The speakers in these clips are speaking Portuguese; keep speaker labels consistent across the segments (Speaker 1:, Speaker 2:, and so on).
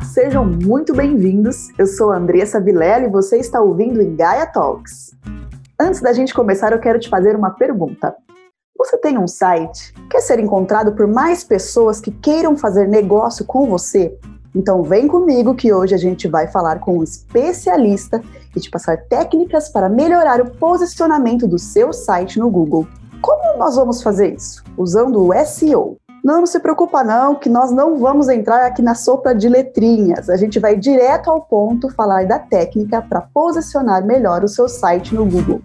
Speaker 1: Olá, sejam muito bem-vindos. Eu sou Andressa Vilela e você está ouvindo em Gaia Talks. Antes da gente começar, eu quero te fazer uma pergunta. Você tem um site? Quer ser encontrado por mais pessoas que queiram fazer negócio com você? Então vem comigo que hoje a gente vai falar com um especialista e te passar técnicas para melhorar o posicionamento do seu site no Google. Como nós vamos fazer isso? Usando o SEO. Não, se preocupa não, que nós não vamos entrar aqui na sopa de letrinhas. A gente vai direto ao ponto falar da técnica para posicionar melhor o seu site no Google.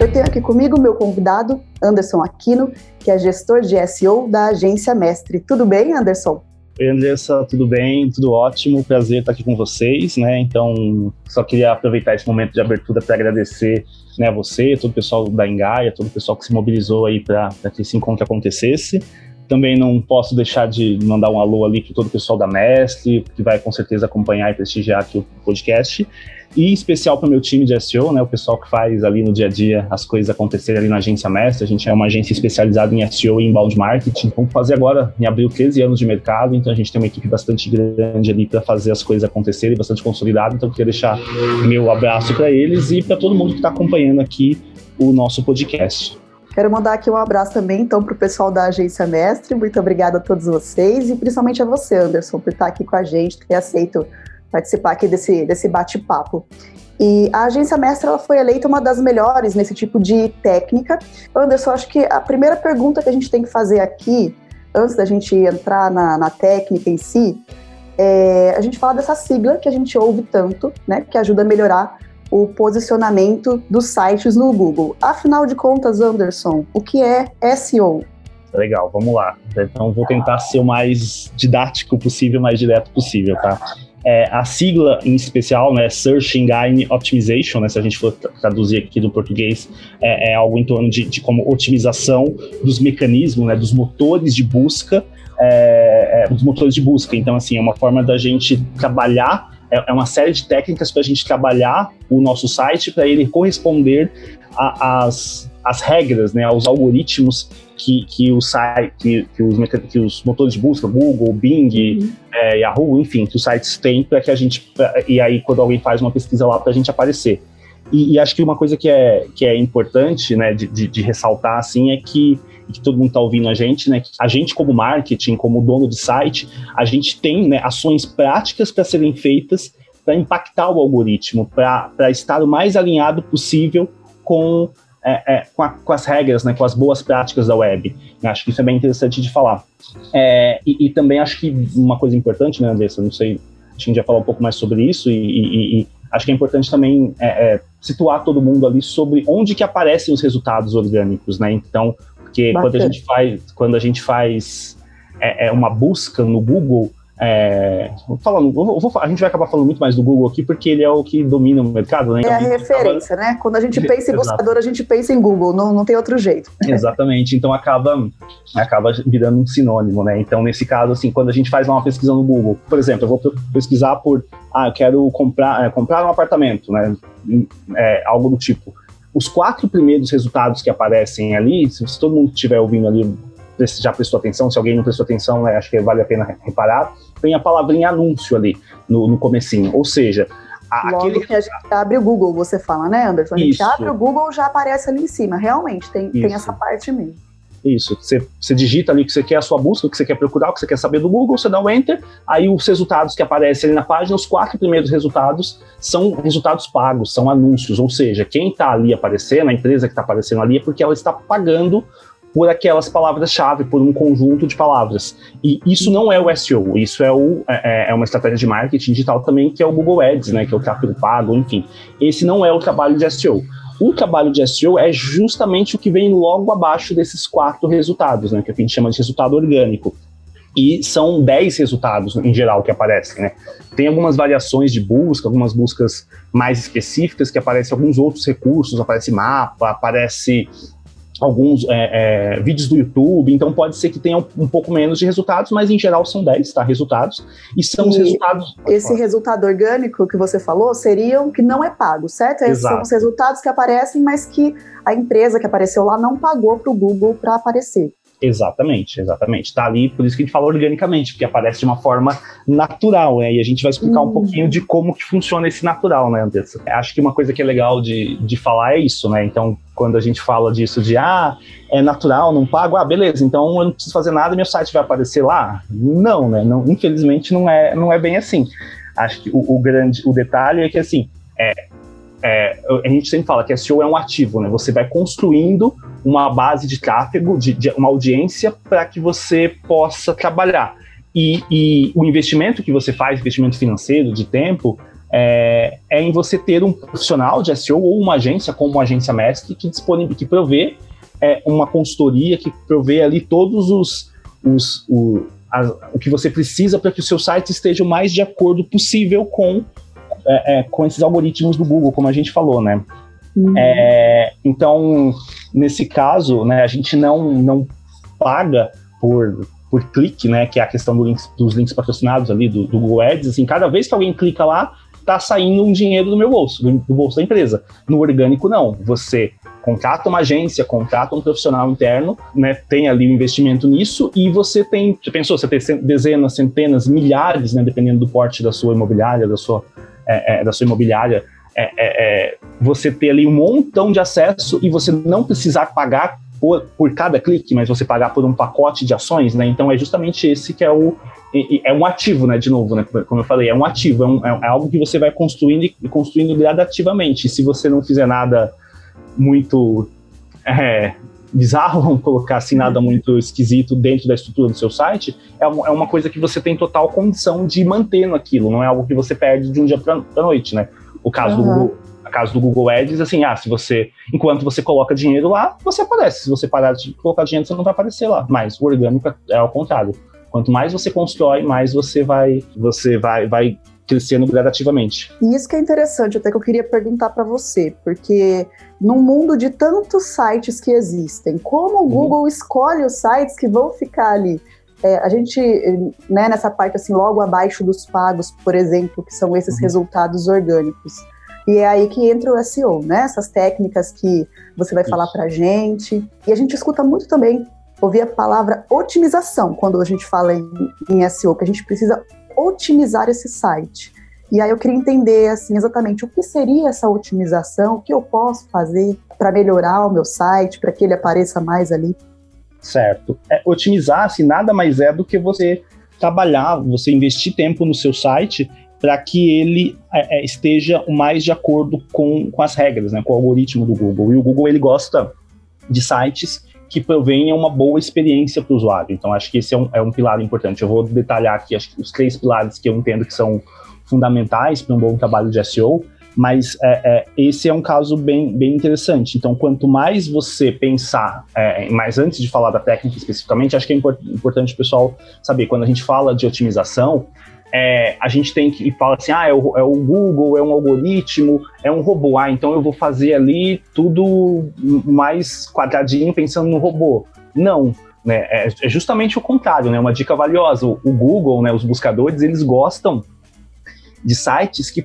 Speaker 1: Eu tenho aqui comigo meu convidado, Anderson Aquino, que é gestor de SEO da agência Mestre. Tudo bem, Anderson?
Speaker 2: Oi, Andressa, tudo bem? Tudo ótimo, prazer estar aqui com vocês, né? Então, só queria aproveitar esse momento de abertura para agradecer né, a você, todo o pessoal da Engaia, todo o pessoal que se mobilizou aí para que esse encontro acontecesse. Também não posso deixar de mandar um alô ali para todo o pessoal da Mestre, que vai com certeza acompanhar e prestigiar aqui o podcast e em especial para o meu time de SEO, né, o pessoal que faz ali no dia a dia as coisas acontecerem ali na agência Mestre. A gente é uma agência especializada em SEO e inbound marketing. Vamos fazer agora, em abril, 13 anos de mercado, então a gente tem uma equipe bastante grande ali para fazer as coisas acontecerem, bastante consolidada. Então eu queria deixar meu abraço para eles e para todo mundo que está acompanhando aqui o nosso podcast.
Speaker 1: Quero mandar aqui um abraço também, então, para o pessoal da Agência Mestre. Muito obrigada a todos vocês e principalmente a você, Anderson, por estar aqui com a gente, ter aceito participar aqui desse, desse bate-papo. E a agência mestra ela foi eleita uma das melhores nesse tipo de técnica. Anderson, acho que a primeira pergunta que a gente tem que fazer aqui, antes da gente entrar na, na técnica em si, é a gente fala dessa sigla que a gente ouve tanto, né, que ajuda a melhorar o posicionamento dos sites no Google. Afinal de contas, Anderson, o que é SEO?
Speaker 2: Legal, vamos lá. Então vou tentar ser o mais didático possível, mais direto possível, tá? É, a sigla em especial, né, Search Engine Optimization, né, se a gente for traduzir aqui do português, é, é algo em torno de, de, como otimização dos mecanismos, né, dos motores de busca, é, é dos motores de busca. Então, assim, é uma forma da gente trabalhar, é, é uma série de técnicas para a gente trabalhar o nosso site para ele corresponder às as regras, né, aos algoritmos que, que, o site, que, que, os, que os motores de busca, Google, Bing, uhum. é, Yahoo, enfim, que os sites têm para que a gente. E aí, quando alguém faz uma pesquisa lá, para a gente aparecer. E, e, acho que uma coisa que é, que é importante né, de, de, de ressaltar assim, é que, que todo mundo está ouvindo a gente, né? A gente, como marketing, como dono de site, a gente tem né, ações práticas para serem feitas para impactar o algoritmo, para estar o mais alinhado possível com é, é, com, a, com, as regras, né, com as boas práticas da web. Acho que isso é bem interessante de falar. É, e, e, também acho que uma coisa importante, né, Andressa, não sei, a gente já falou um pouco mais sobre isso e, e, e acho que é importante também é, é, situar todo mundo ali sobre onde que aparecem os resultados orgânicos, né? Então, porque quando a gente faz, quando a gente faz é, uma busca no Google, é, falando, vou, vou, a gente vai acabar falando muito mais do Google aqui, porque ele é o que domina o mercado, né?
Speaker 1: É a referência, acaba... né? Quando a gente pensa em buscador, a gente pensa em Google, não, não tem outro jeito.
Speaker 2: Exatamente, então acaba, acaba virando um sinônimo, né? Então, nesse caso, assim, quando a gente faz uma pesquisa no Google, por exemplo, eu vou pesquisar por, ah, eu quero comprar, é, comprar um apartamento, né? É, algo do tipo. Os quatro primeiros resultados que aparecem ali, se todo mundo estiver ouvindo ali já prestou atenção, se alguém não prestou atenção, né, acho que vale a pena reparar, tem a palavrinha anúncio ali no, no comecinho, ou seja...
Speaker 1: A, Logo aquele... que a gente abre o Google, você fala, né, Anderson? A gente Isso. abre o Google, já aparece ali em cima, realmente, tem, tem essa parte mesmo.
Speaker 2: Isso, você, você digita ali o que você quer, a sua busca, o que você quer procurar, o que você quer saber do Google, você dá o um Enter, aí os resultados que aparecem ali na página, os quatro primeiros resultados são resultados pagos, são anúncios, ou seja, quem está ali aparecendo, a empresa que está aparecendo ali é porque ela está pagando por aquelas palavras-chave, por um conjunto de palavras. E isso não é o SEO, isso é, o, é, é, é, uma estratégia de marketing digital também, que é o Google Ads, né, que é o tráfego pago, enfim. Esse não é o trabalho de SEO. O trabalho de SEO é justamente o que vem logo abaixo desses quatro resultados, né, que a gente chama de resultado orgânico. E são 10 resultados em geral que aparecem, né? Tem algumas variações de busca, algumas buscas mais específicas que aparecem alguns outros recursos, aparece mapa, aparece alguns é, é, vídeos do YouTube, então pode ser que tenha um, um, pouco menos de resultados, mas em geral são 10, tá? Resultados. E são e os resultados.
Speaker 1: Esse resultado orgânico que você falou seriam que não é pago, certo? Esses são os resultados que aparecem, mas que a empresa que apareceu lá não pagou para o Google para aparecer.
Speaker 2: Exatamente, exatamente. Está ali, por isso que a gente fala organicamente, porque aparece de uma forma natural, né? E a gente vai explicar uhum. um pouquinho de como que funciona esse natural, né, Andressa? Acho que uma coisa que é legal de, de falar é isso, né? Então, quando a gente fala disso de, ah, é natural, não pago, ah, beleza, então eu não preciso fazer nada, meu site vai aparecer lá? Não, né? Não, infelizmente não é, não é bem assim. Acho que o, o grande, o detalhe é que, assim, é, é, a gente sempre fala que SEO é um ativo, né? Você vai construindo uma base de tráfego, de, de uma audiência, para que você possa trabalhar. E, e, o investimento que você faz, investimento financeiro, de tempo, é, é, em você ter um profissional de SEO ou uma agência, como a agência Mestre, que, disponibil, que provê é, uma consultoria, que provê ali todos os, os o, a, o que você precisa para que o seu site esteja o mais de acordo possível com é, é, com esses algoritmos do Google, como a gente falou, né? Uhum. É, então, nesse caso, né, a gente não, não paga por, por clique, né, que é a questão do links, dos links patrocinados ali do, do, Google Ads. Assim, cada vez que alguém clica lá, tá saindo um dinheiro do meu bolso, do, do bolso da empresa. No orgânico, não. Você contrata uma agência, contrata um profissional interno, né, tem ali o um investimento nisso e você tem, você pensou, você tem dezenas, centenas, milhares, né, dependendo do porte da sua imobiliária, da sua é, é, da sua imobiliária, é, é, é, você ter ali um montão de acesso e você não precisar pagar por, por cada clique, mas você pagar por um pacote de ações, né? Então é justamente esse que é o é um ativo, né? De novo, né? Como eu falei, é um ativo, é, um, é algo que você vai construindo e construindo gradativamente. E se você não fizer nada muito é, bizarro, vamos colocar assim, nada uhum. muito esquisito dentro da estrutura do seu site, é uma, é uma coisa que você tem total condição de manter naquilo, não é algo que você perde de um dia para noite, né? O caso uhum. do Google, a caso do Google Ads, assim, ah, se você, enquanto você coloca dinheiro lá, você aparece. Se você parar de colocar dinheiro, você não vai aparecer lá. Mas o orgânico é ao contrário. Quanto mais você constrói, mais você vai, você vai, vai crescendo gradativamente.
Speaker 1: E isso que é interessante, até que eu queria perguntar para você, porque num mundo de tantos sites que existem, como o uhum. Google escolhe os sites que vão ficar ali? É, a gente, né, nessa parte assim, logo abaixo dos pagos, por exemplo, que são esses uhum. resultados orgânicos. E é aí que entra o SEO, né? Essas técnicas que você vai Isso. falar pra gente. E a gente escuta muito também ouvir a palavra otimização quando a gente fala em, em SEO, que a gente precisa otimizar esse site. E aí eu queria entender assim exatamente o que seria essa otimização, o que eu posso fazer para melhorar o meu site, para que ele apareça mais ali.
Speaker 2: Certo. É, otimizar assim, nada mais é do que você trabalhar, você investir tempo no seu site para que ele é, é, esteja o mais de acordo com, com as regras, né, com o algoritmo do Google. E o Google ele gosta de sites que provenha uma boa experiência para o usuário. Então, acho que esse é um, é um pilar importante. Eu vou detalhar aqui acho, os três pilares que eu entendo que são fundamentais para um bom trabalho de SEO, mas é, é, esse é um caso bem, bem interessante. Então, quanto mais você pensar, é, mas antes de falar da técnica especificamente, acho que é import, importante o pessoal saber, quando a gente fala de otimização, é, a gente tem que falar assim, ah, é o, é o, Google, é um algoritmo, é um robô, ah, então eu vou fazer ali tudo mais quadradinho pensando no robô. Não, né, é, é justamente o contrário, né, uma dica valiosa. O, o Google, né, os buscadores, eles gostam de sites que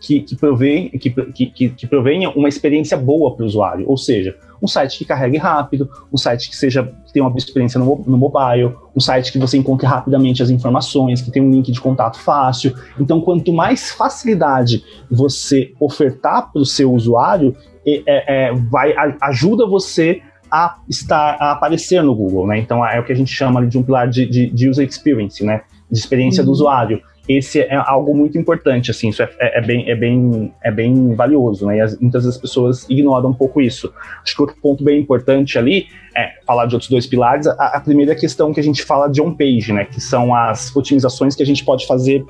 Speaker 2: que, que, provém, que, que, que provenha uma experiência boa para o usuário, ou seja, um site que carregue rápido, um site que seja que tenha uma experiência no, no mobile, um site que você encontre rapidamente as informações, que tenha um link de contato fácil. Então, quanto mais facilidade você ofertar para o seu usuário, é, é, vai ajuda você a estar a aparecer no Google, né? Então é o que a gente chama de um pilar de, de, de user experience, né? De experiência uhum. do usuário esse é algo muito importante, assim, isso é, é, é, bem, é, bem, é bem valioso, né? E as, muitas das pessoas ignoram um pouco isso. Acho que outro ponto bem importante ali é falar de outros dois pilares. A, a primeira questão que a gente fala de on-page, né? Que são as otimizações que a gente pode fazer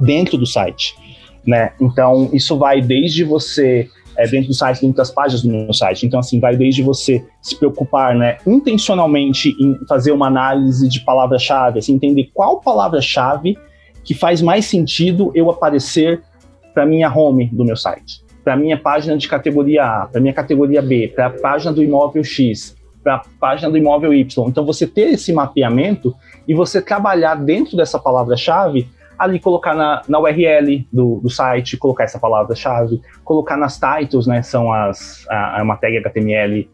Speaker 2: dentro do site, né? Então, isso vai desde você é, dentro do site, dentro das páginas do meu site. Então, assim, vai desde você se preocupar, né, intencionalmente em fazer uma análise de palavra-chave, assim, entender qual palavra-chave que faz mais sentido eu aparecer para minha home do meu site, para minha página de categoria A, para minha categoria B, para a página do imóvel X, para a página do imóvel Y. Então você ter esse mapeamento e você trabalhar dentro dessa palavra-chave, ali colocar na, na URL do, do site, colocar essa palavra-chave, colocar nas titles, né, são as a, uma tag HTML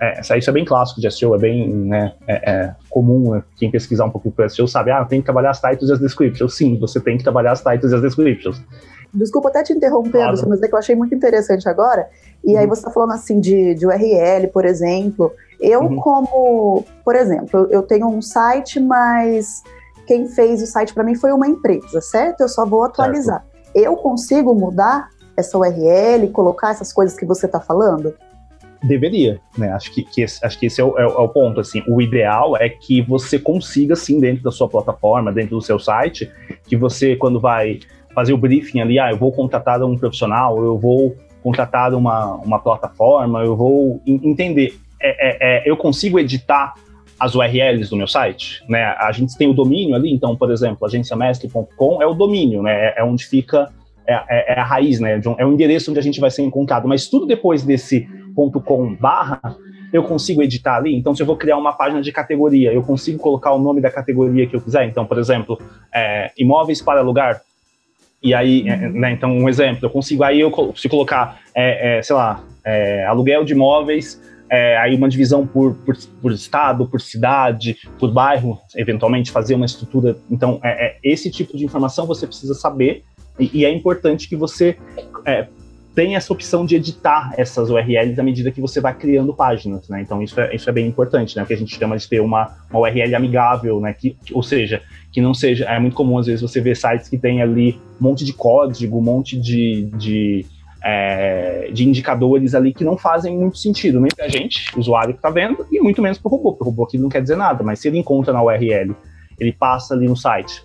Speaker 2: é, isso é bem clássico de SEO, é bem né, é, é comum né, quem pesquisar um pouquinho para SEO sabe, ah, tem que trabalhar as titles e as descriptions. Sim, você tem que trabalhar as titles e as descriptions.
Speaker 1: Desculpa até te interromper, claro. mas é que eu achei muito interessante agora. E aí uhum. você está falando assim de, de URL, por exemplo. Eu, uhum. como, por exemplo, eu tenho um site, mas quem fez o site para mim foi uma empresa, certo? Eu só vou atualizar. Certo. Eu consigo mudar essa URL, colocar essas coisas que você está falando?
Speaker 2: Deveria, né? Acho que, que esse, acho que esse é o, é, o, ponto. Assim, o ideal é que você consiga, sim, dentro da sua plataforma, dentro do seu site, que você, quando vai fazer o briefing ali, ah, eu vou contratar um profissional, eu vou contratar uma, uma plataforma, eu vou entender. É, é, é, eu consigo editar as URLs do meu site, né? A gente tem o domínio ali, então, por exemplo, agenciamestre.com é o domínio, né? É, é onde fica é, é, é, a raiz, né? É o endereço onde a gente vai ser encontrado. Mas tudo depois desse barra, eu consigo editar ali. Então, se eu vou criar uma página de categoria, eu consigo colocar o nome da categoria que eu quiser. Então, por exemplo, é, imóveis para alugar, e aí, é, uhum. né, então, um exemplo, eu consigo aí, eu, se colocar, é, é, sei lá, é, aluguel de imóveis, é, aí uma divisão por, por, por, estado, por cidade, por bairro, eventualmente fazer uma estrutura. Então, é, esse tipo de informação você precisa saber e, e é importante que você tem essa opção de editar essas URLs à medida que você vai criando páginas, né? Então isso é, isso é bem importante, né? O que a gente chama de ter uma, uma URL amigável, né? Que, ou seja, que não seja. É muito comum às vezes você ver sites que tem ali um monte de código, um monte de, de, é, de indicadores ali que não fazem muito sentido, nem para a gente, usuário que está vendo, e muito menos para o robô, porque o robô aqui não quer dizer nada, mas se ele encontra na URL, ele passa ali no site,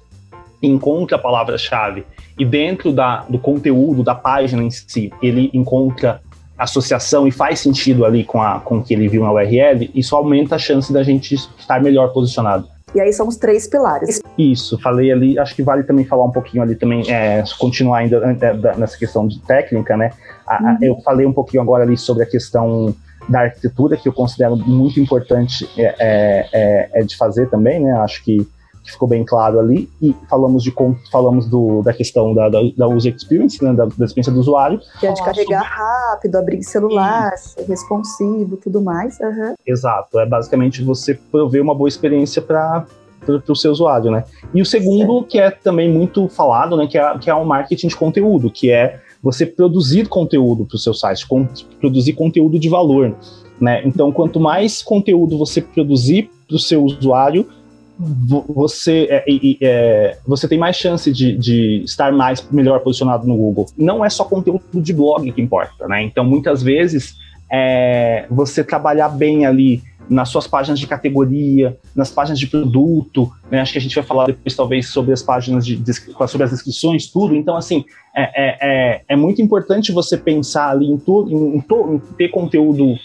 Speaker 2: encontra a palavra-chave e dentro da, do conteúdo da página em si, ele encontra associação e faz sentido ali com, a, com o que ele viu na URL, isso aumenta a chance da gente estar melhor posicionado.
Speaker 1: E aí são os três pilares.
Speaker 2: Isso, falei ali, acho que vale também falar um pouquinho ali também, é, continuar ainda é, nessa questão de técnica, né? A, uhum. Eu falei um pouquinho agora ali sobre a questão da arquitetura, que eu considero muito importante é, é, é, é de fazer também, né? Acho que que ficou bem claro ali, e falamos, de, falamos do, da questão da, da, da user experience, né, da, da experiência do usuário.
Speaker 1: Que é de carregar sobre... rápido, abrir celular, e... ser responsivo, tudo mais. Uhum.
Speaker 2: Exato, é basicamente você prover uma boa experiência para para o seu usuário, né? E o segundo, certo. que é também muito falado, né, que é, que é o marketing de conteúdo, que é você produzir conteúdo para o seu site, com, produzir conteúdo de valor, né? Então, quanto mais conteúdo você produzir para o seu usuário, você, é, é, você tem mais chance de, de, estar mais melhor posicionado no Google. Não é só conteúdo de blog que importa, né? Então, muitas vezes, é, você trabalhar bem ali nas suas páginas de categoria, nas páginas de produto, né? acho que a gente vai falar depois talvez sobre as páginas de, sobre as descrições, tudo. Então, assim, é, é, é, é muito importante você pensar ali em, tu, em, em ter conteúdo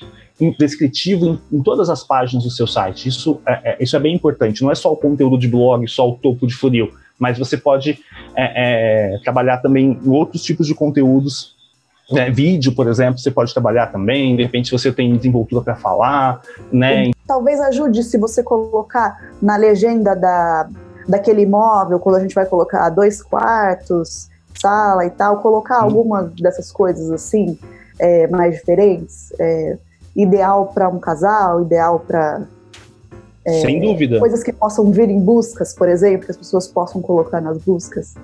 Speaker 2: descritivo em, em, todas as páginas do seu site. Isso é, é, isso é bem importante. Não é só o conteúdo de blog, só o topo de funil, mas você pode é, é trabalhar também em outros tipos de conteúdos. Né? Vídeo, por exemplo, você pode trabalhar também. De repente, você tem desenvoltura para falar, né?
Speaker 1: Talvez ajude se você colocar na legenda da, daquele imóvel, quando a gente vai colocar dois quartos, sala e tal, colocar algumas dessas coisas assim, é, mais diferentes. Ideal para um casal, ideal para.
Speaker 2: É, Sem dúvida.
Speaker 1: Coisas que possam vir em buscas, por exemplo, que as pessoas possam colocar nas buscas.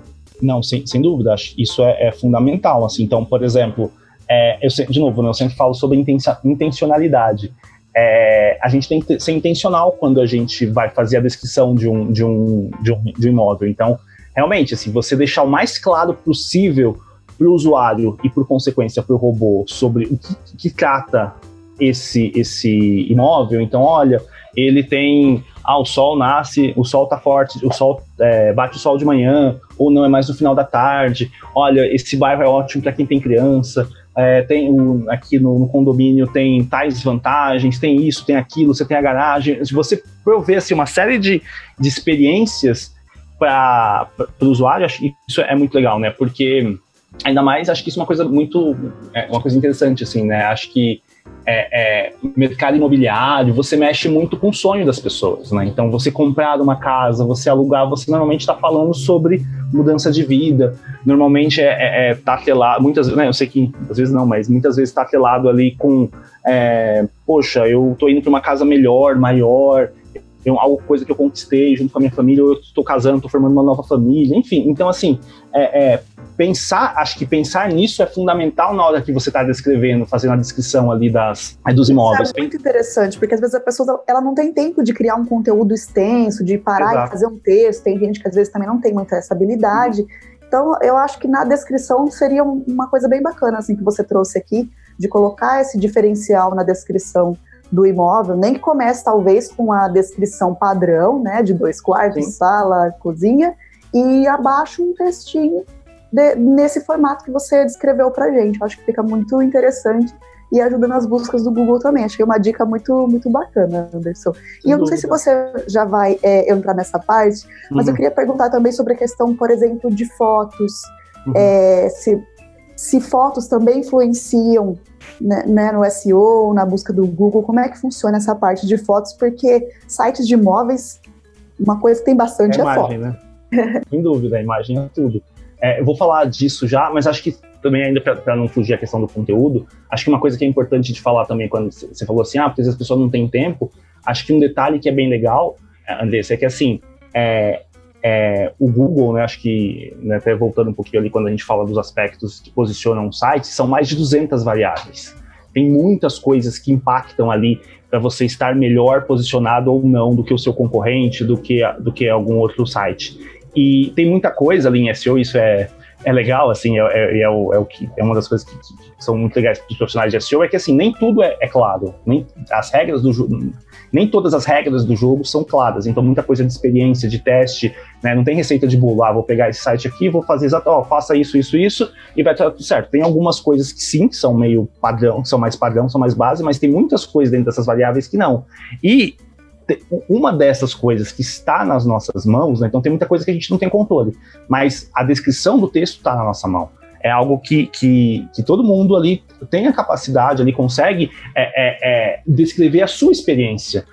Speaker 2: Não, sem, sem dúvida, isso é, é fundamental. Assim, então, por exemplo, é, eu, de novo, né, eu sempre falo sobre intencionalidade. É, a gente tem que ser intencional quando a gente vai fazer a descrição de um, de um, de um, de um imóvel. Então, realmente, assim, você deixar o mais claro possível para o usuário e, por consequência, para o robô sobre o que, que trata esse, esse imóvel. Então, olha, ele tem. Ah, o sol nasce, o sol tá forte, o sol é, bate o sol de manhã, ou não é mais no final da tarde. Olha, esse bairro é ótimo para quem tem criança. É, tem o, aqui no, no, condomínio tem tais vantagens, tem isso, tem aquilo, você tem a garagem. Se você prover assim, uma série de, de experiências para o usuário, acho que isso é muito legal, né? Porque ainda mais acho que isso é uma coisa muito, é uma coisa interessante, assim, né? Acho que é, é, mercado imobiliário, você mexe muito com o sonho das pessoas, né? Então, você comprar uma casa, você alugar, você normalmente está falando sobre mudança de vida. Normalmente é, é, é tá atrelado, muitas né, eu sei que às vezes não, mas muitas vezes está atrelado ali com, é, poxa, eu estou indo para uma casa melhor, maior, tem algo coisa que eu conquistei junto com a minha família, eu estou casando, estou formando uma nova família, enfim. Então, assim, é, é, pensar, acho que pensar nisso é fundamental na hora que você está descrevendo, fazendo a descrição ali das, é, dos imóveis.
Speaker 1: é muito interessante, porque às vezes a pessoa ela não tem tempo de criar um conteúdo extenso, de parar Exato. e fazer um texto. Tem gente que às vezes também não tem muita essa habilidade. Então, eu acho que na descrição seria uma coisa bem bacana, assim, que você trouxe aqui, de colocar esse diferencial na descrição do imóvel, nem que comece talvez com a descrição padrão, né, de dois quartos, Sim. sala, cozinha, e abaixo um textinho de, nesse formato que você descreveu para gente. Eu acho que fica muito interessante e ajuda nas buscas do Google também. É uma dica muito, muito bacana, Anderson. e eu não sei se você já vai é, entrar nessa parte, mas uhum. eu queria perguntar também sobre a questão, por exemplo, de fotos. Uhum. É, se, se fotos também influenciam né, né, no SEO, na busca do Google, como é que funciona essa parte de fotos? Porque sites de imóveis, uma coisa que tem bastante é, é imagem, foto.
Speaker 2: Né? Sem dúvida, a imagem é tudo. É, eu vou falar disso já, mas acho que também, ainda para não fugir a questão do conteúdo, acho que uma coisa que é importante de falar também, quando você falou assim, ah, porque as pessoas não têm tempo, acho que um detalhe que é bem legal, é, Andressa, é que assim, é, é, o Google, né, acho que, né, até voltando um pouquinho ali, quando a gente fala dos aspectos que posicionam um site, são mais de 200 variáveis. Tem muitas coisas que impactam ali para você estar melhor posicionado ou não do que o seu concorrente, do que, do que algum outro site. E tem muita coisa ali em SEO, isso é, é legal, assim, é, é, é, o, é, o que, é uma das coisas que, que, são muito legais dos profissionais de SEO, é que assim, nem tudo é, é claro, nem as regras do nem todas as regras do jogo são claras, então muita coisa de experiência, de teste, né, não tem receita de bolo, ah, vou pegar esse site aqui, vou fazer exato, ó, faça isso, isso, isso, e vai estar tudo certo. Tem algumas coisas que sim, são meio padrão, são mais padrão, são mais base, mas tem muitas coisas dentro dessas variáveis que não. E uma dessas coisas que está nas nossas mãos, né, então tem muita coisa que a gente não tem controle, mas a descrição do texto está na nossa mão. É algo que, que, que, todo mundo ali tem a capacidade, ali consegue é, é, é, descrever a sua experiência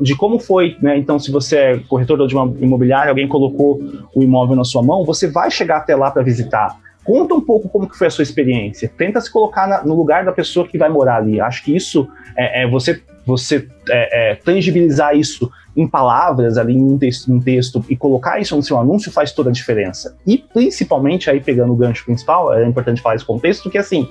Speaker 2: de como foi, né? Então, se você é corretor de uma imobiliária, alguém colocou o imóvel na sua mão, você vai chegar até lá para visitar. Conta um pouco como que foi a sua experiência. Tenta se colocar na, no lugar da pessoa que vai morar ali. Acho que isso é, é você você é, é, tangibilizar isso em palavras ali em um, texto, um texto e colocar isso no seu anúncio faz toda a diferença. E principalmente aí pegando o gancho principal, é importante falar esse contexto, que assim,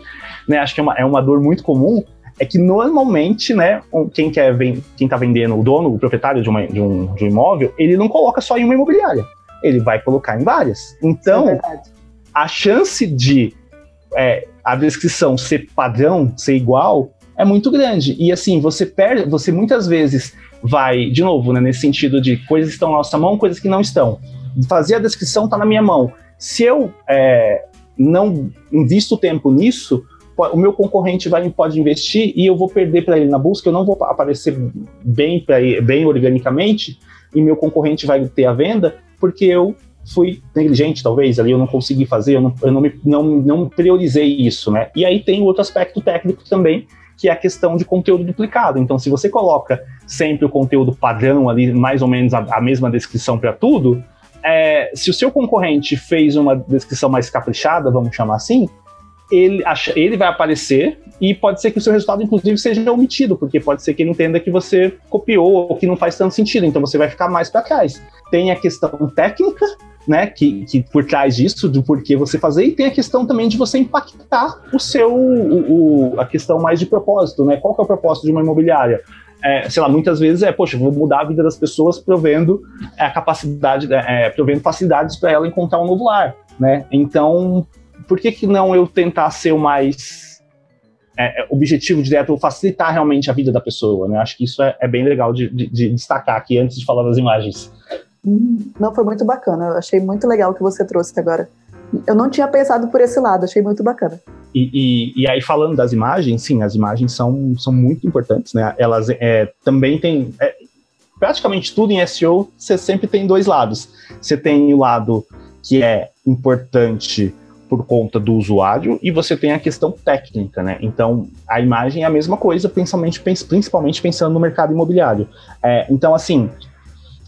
Speaker 2: né, acho que é uma, é uma dor muito comum, é que normalmente, né, quem quer quem tá vendendo, o dono, o proprietário de, uma, de, um, de um imóvel, ele não coloca só em uma imobiliária, ele vai colocar em várias. Então, é a chance de é, a descrição ser padrão, ser igual, é muito grande. E assim, você perde, você muitas vezes vai, de novo, né, nesse sentido de coisas que estão na nossa mão, coisas que não estão. Fazer a descrição está na minha mão. Se eu é, não invisto tempo nisso, o meu concorrente vai, pode investir e eu vou perder para ele na busca, eu não vou aparecer bem, pra, bem organicamente e meu concorrente vai ter a venda porque eu fui negligente, talvez, ali eu não consegui fazer, eu não, eu não, me, não, não priorizei isso, né? E aí tem outro aspecto técnico também, que é a questão de conteúdo duplicado. Então, se você coloca sempre o conteúdo padrão ali, mais ou menos a, a mesma descrição para tudo, é, se o seu concorrente fez uma descrição mais caprichada, vamos chamar assim, ele, acha, ele vai aparecer e pode ser que o seu resultado, inclusive, seja omitido, porque pode ser que ele entenda que você copiou ou que não faz tanto sentido, então você vai ficar mais para trás. Tem a questão técnica, né, que, que por trás disso, do porquê você fazer, e tem a questão também de você impactar o seu, o, o, a questão mais de propósito, né, qual que é o propósito de uma imobiliária? É, sei lá, muitas vezes é, poxa, vou mudar a vida das pessoas provendo é, a capacidade, é, provendo facilidades para ela encontrar um novo lar, né, então, por que que não eu tentar ser o mais é, é objetivo direto, facilitar realmente a vida da pessoa, né, acho que isso é, é bem legal de, de, de destacar aqui antes de falar das imagens.
Speaker 1: Não, foi muito bacana. Eu achei muito legal o que você trouxe agora. Eu não tinha pensado por esse lado, achei muito bacana.
Speaker 2: E, e, e aí, falando das imagens, sim, as imagens são, são muito importantes, né? Elas é, também têm. É, praticamente tudo em SEO, você sempre tem dois lados. Você tem o lado que é importante por conta do usuário e você tem a questão técnica, né? Então, a imagem é a mesma coisa, principalmente, principalmente pensando no mercado imobiliário. É, então, assim,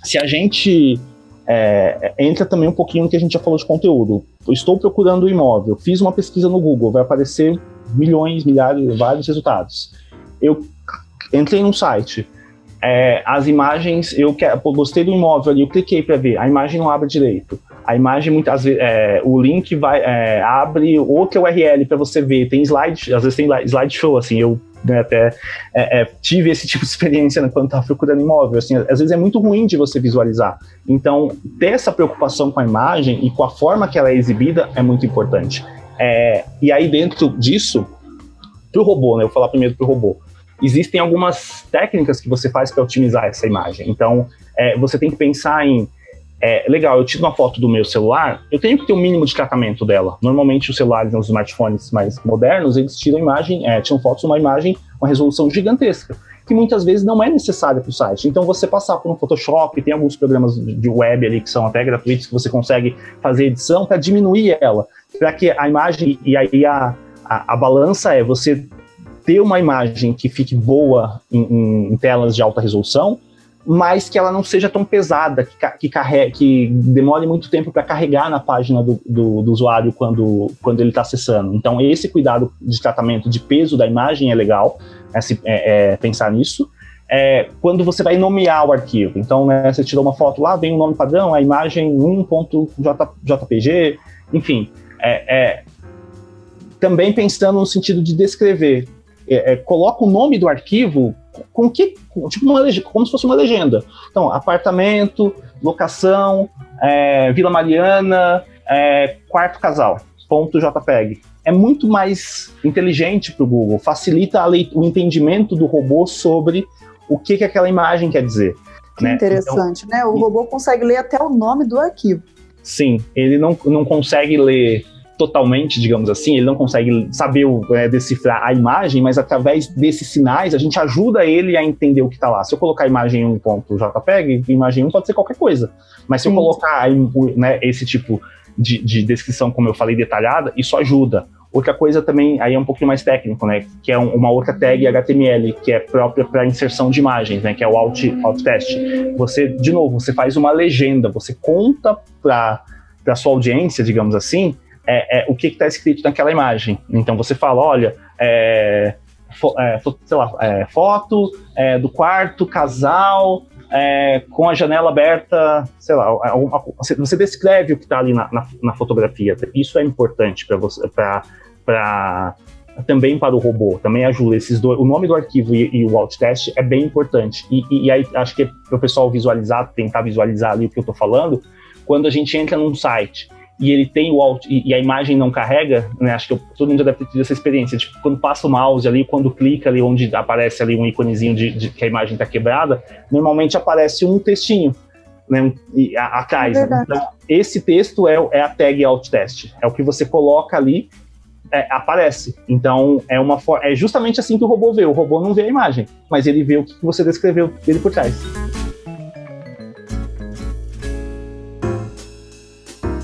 Speaker 2: se a gente é, entra também um pouquinho no que a gente já falou de conteúdo. Eu estou procurando um imóvel, fiz uma pesquisa no Google, vai aparecer milhões, milhares, vários resultados. Eu entrei num site, é, as imagens, eu, eu gostei do imóvel ali, eu cliquei para ver, a imagem não abre direito. A imagem, muitas vezes, é, o link vai, é, abre outra URL para você ver. Tem slide, às vezes tem slideshow, assim, eu né, até é, é, tive esse tipo de experiência né, quando estava procurando imóvel. Assim, às vezes é muito ruim de você visualizar. Então, ter essa preocupação com a imagem e com a forma que ela é exibida é muito importante. É, e aí, dentro disso, para o robô, né, eu vou falar primeiro para o robô existem algumas técnicas que você faz para otimizar essa imagem. Então, é, você tem que pensar em é, legal, eu tiro uma foto do meu celular, eu tenho que ter um mínimo de tratamento dela. Normalmente os celulares, os smartphones mais modernos, eles tiram imagem, é, tiram fotos uma imagem, uma resolução gigantesca, que muitas vezes não é necessária para o site. Então você passar por um Photoshop, tem alguns programas de web ali que são até gratuitos que você consegue fazer edição para diminuir ela, para que a imagem e aí a, a, a balança é você ter uma imagem que fique boa em, em, em telas de alta resolução, mas que ela não seja tão pesada, que, que, que demore muito tempo para carregar na página do, do, do, usuário quando, quando ele está acessando. Então, esse cuidado de tratamento de peso da imagem é legal, é, é, é pensar nisso. É, quando você vai nomear o arquivo. Então, né, você tirou uma foto lá, vem um nome padrão, a imagem 1.jpg, enfim. É, é, também pensando no sentido de descrever é, é, coloca o nome do arquivo com que tipo uma como se fosse uma legenda. Então, apartamento, locação, é, Vila Mariana, é, quarto casal, ponto JPEG. É muito mais inteligente para o Google, facilita o entendimento do robô sobre o que, que aquela imagem quer dizer.
Speaker 1: Que né? interessante, então, né? O robô consegue ler até o nome do arquivo.
Speaker 2: Sim, ele não, não consegue ler totalmente, digamos assim, ele não consegue saber é, decifrar a imagem, mas através desses sinais a gente ajuda ele a entender o que está lá. Se eu colocar a imagem em um ponto JPEG, imagem 1 pode ser qualquer coisa. Mas se Sim. eu colocar né, esse tipo de, de, descrição, como eu falei, detalhada, isso ajuda. Outra coisa também, aí é um pouquinho mais técnico, né? Que é um, uma outra tag HTML, que é própria para inserção de imagens, né? Que é o alt, alt test. Você, de novo, você faz uma legenda, você conta para a sua audiência, digamos assim, é, é, o que está escrito naquela imagem. Então você fala, olha, é, fo, é, sei lá, é, foto é, do quarto, casal, com a janela aberta, sei lá, você descreve o que está ali na, na, na, fotografia. Isso é importante para você, para também para o robô, também ajuda esses dois. O nome do arquivo e, e o alt test é bem importante. E, e, e aí acho que para o pessoal visualizar, tentar visualizar ali o que eu estou falando, quando a gente entra num site e ele tem o alt e, e, a imagem não carrega, né? Acho que todo mundo já deve ter tido essa experiência. Tipo, quando passa o mouse ali, quando clica ali onde aparece ali um íconezinho de, de que a imagem está quebrada, normalmente aparece um textinho, né? E, a, atrás. É então, esse texto é, é, a tag alt test. É o que você coloca ali, é, aparece. Então é uma é justamente assim que o robô vê. O robô não vê a imagem, mas ele vê o que você descreveu dele por trás.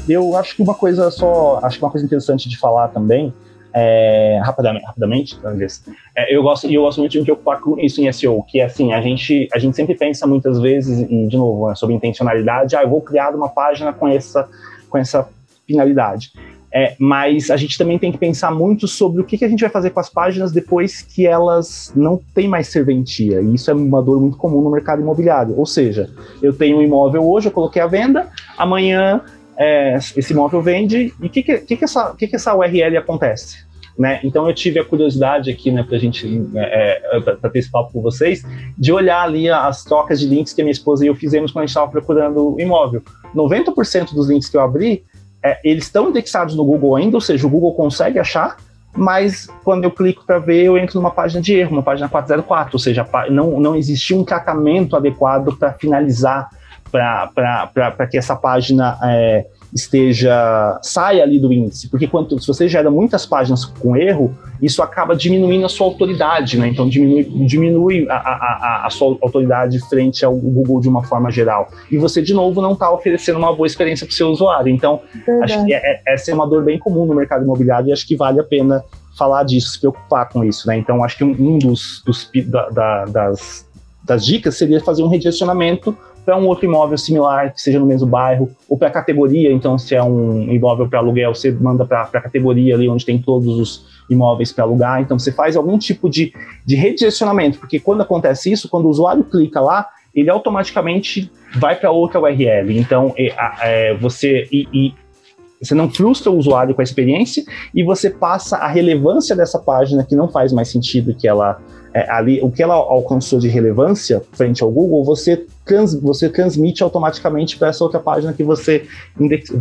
Speaker 2: Eu acho que uma coisa só, acho que uma coisa interessante de falar também, é, rapidamente, rapidamente talvez, é, eu gosto eu gosto muito de me preocupar com isso em SEO, que é assim, a gente a gente sempre pensa muitas vezes de novo né, sobre intencionalidade, ah, eu vou criar uma página com essa com essa finalidade. É, mas a gente também tem que pensar muito sobre o que, que, a gente vai fazer com as páginas depois que elas não têm mais serventia. E isso é uma dor muito comum no mercado imobiliário. Ou seja, eu tenho um imóvel hoje, eu coloquei a venda, amanhã é, esse imóvel vende e o que, que, que, que, essa, que, que essa URL acontece? Né? Então eu tive a curiosidade aqui, né, para gente é, é para ter esse papo com vocês, de olhar ali as trocas de links que a minha esposa e eu fizemos quando a gente estava procurando o imóvel. 90% dos links que eu abri, é, eles estão indexados no Google ainda, ou seja, o Google consegue achar, mas quando eu clico para ver, eu entro numa página de erro, uma página 404, ou seja, não, não existia um tratamento adequado para finalizar para que essa página é, esteja saia ali do índice, porque quando se você gera muitas páginas com erro, isso acaba diminuindo a sua autoridade, né? Então diminui, diminui a, a, a, sua autoridade frente ao Google de uma forma geral. E você de novo não está oferecendo uma boa experiência para o seu usuário. Então acho que é, é, essa é uma dor bem comum no mercado imobiliário e acho que vale a pena falar disso, se preocupar com isso, né? Então acho que um, um dos, dos da, da, das, das dicas seria fazer um redirecionamento para um outro imóvel similar, que seja no mesmo bairro, ou para a categoria. Então, se é um imóvel para aluguel, você manda para a categoria ali onde tem todos os imóveis para alugar. Então, você faz algum tipo de, de redirecionamento, porque quando acontece isso, quando o usuário clica lá, ele automaticamente vai para outra URL. Então, é, é, você. E, e, você não frustra o usuário com a experiência e você passa a relevância dessa página que não faz mais sentido que ela é, ali, o que ela alcançou de relevância frente ao Google, você, trans, você transmite automaticamente para essa outra página que você,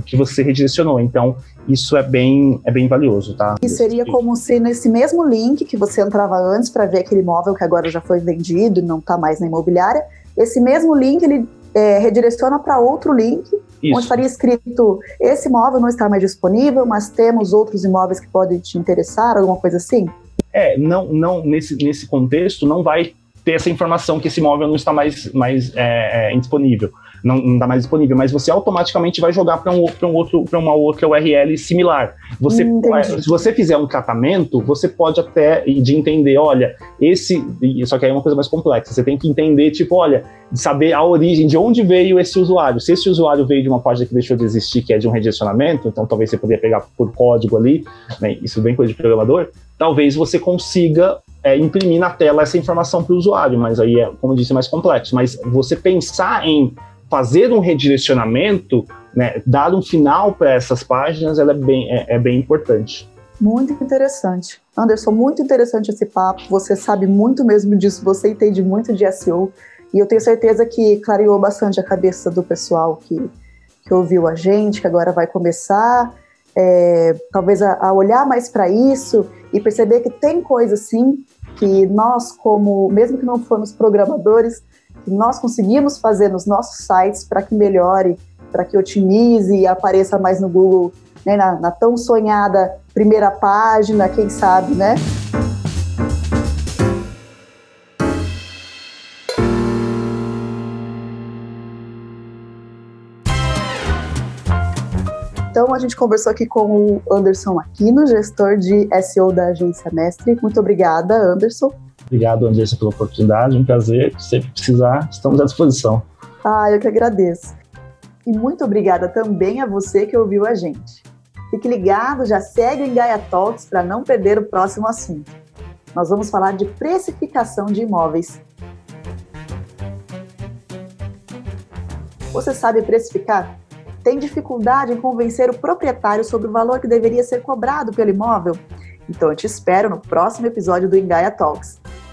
Speaker 2: que você redirecionou. Então, isso é bem, é bem valioso, tá?
Speaker 1: E seria como se nesse mesmo link que você entrava antes para ver aquele imóvel que agora já foi vendido e não está mais na imobiliária, esse mesmo link ele é, redireciona para outro link isso. onde estaria escrito: esse imóvel não está mais disponível, mas temos outros imóveis que podem te interessar, alguma coisa assim?
Speaker 2: É, não, não nesse, nesse contexto não vai ter essa informação que esse imóvel não está mais, mais é, é, disponível, não, não está mais disponível, mas você automaticamente vai jogar para um, um outro, para uma outra URL similar. Você, hum, se você fizer um tratamento, você pode até de entender, olha, esse, só que aí é uma coisa mais complexa. Você tem que entender, tipo, olha, saber a origem, de onde veio esse usuário. Se esse usuário veio de uma página que deixou de existir, que é de um redirecionamento, então talvez você poderia pegar por código ali, né, isso bem coisa de programador talvez você consiga é, imprimir na tela essa informação para o usuário, mas aí é, como eu disse, mais complexo. Mas você pensar em fazer um redirecionamento, né, dar um final para essas páginas, ela é bem, é, é bem importante.
Speaker 1: Muito interessante. Anderson, muito interessante esse papo. Você sabe muito mesmo disso, você entende muito de SEO. E eu tenho certeza que clareou bastante a cabeça do pessoal que, que ouviu a gente, que agora vai começar, é, talvez, a, a olhar mais para isso e perceber que tem coisas sim que nós, como, mesmo que não formos programadores, que nós conseguimos fazer nos nossos sites para que melhore, para que otimize e apareça mais no Google, né, na, na tão sonhada primeira página, quem sabe, né? Então, a gente conversou aqui com o Anderson Aquino, gestor de SEO da agência Mestre. Muito obrigada, Anderson.
Speaker 2: Obrigado, Anderson, pela oportunidade. Um prazer. Sempre precisar, estamos à disposição.
Speaker 1: Ah, eu que agradeço. E muito obrigada também a você que ouviu a gente. Fique ligado, já segue o Gaia Talks para não perder o próximo assunto. Nós vamos falar de precificação de imóveis. Você sabe precificar? Tem dificuldade em convencer o proprietário sobre o valor que deveria ser cobrado pelo imóvel? Então eu te espero no próximo episódio do Engaia Talks.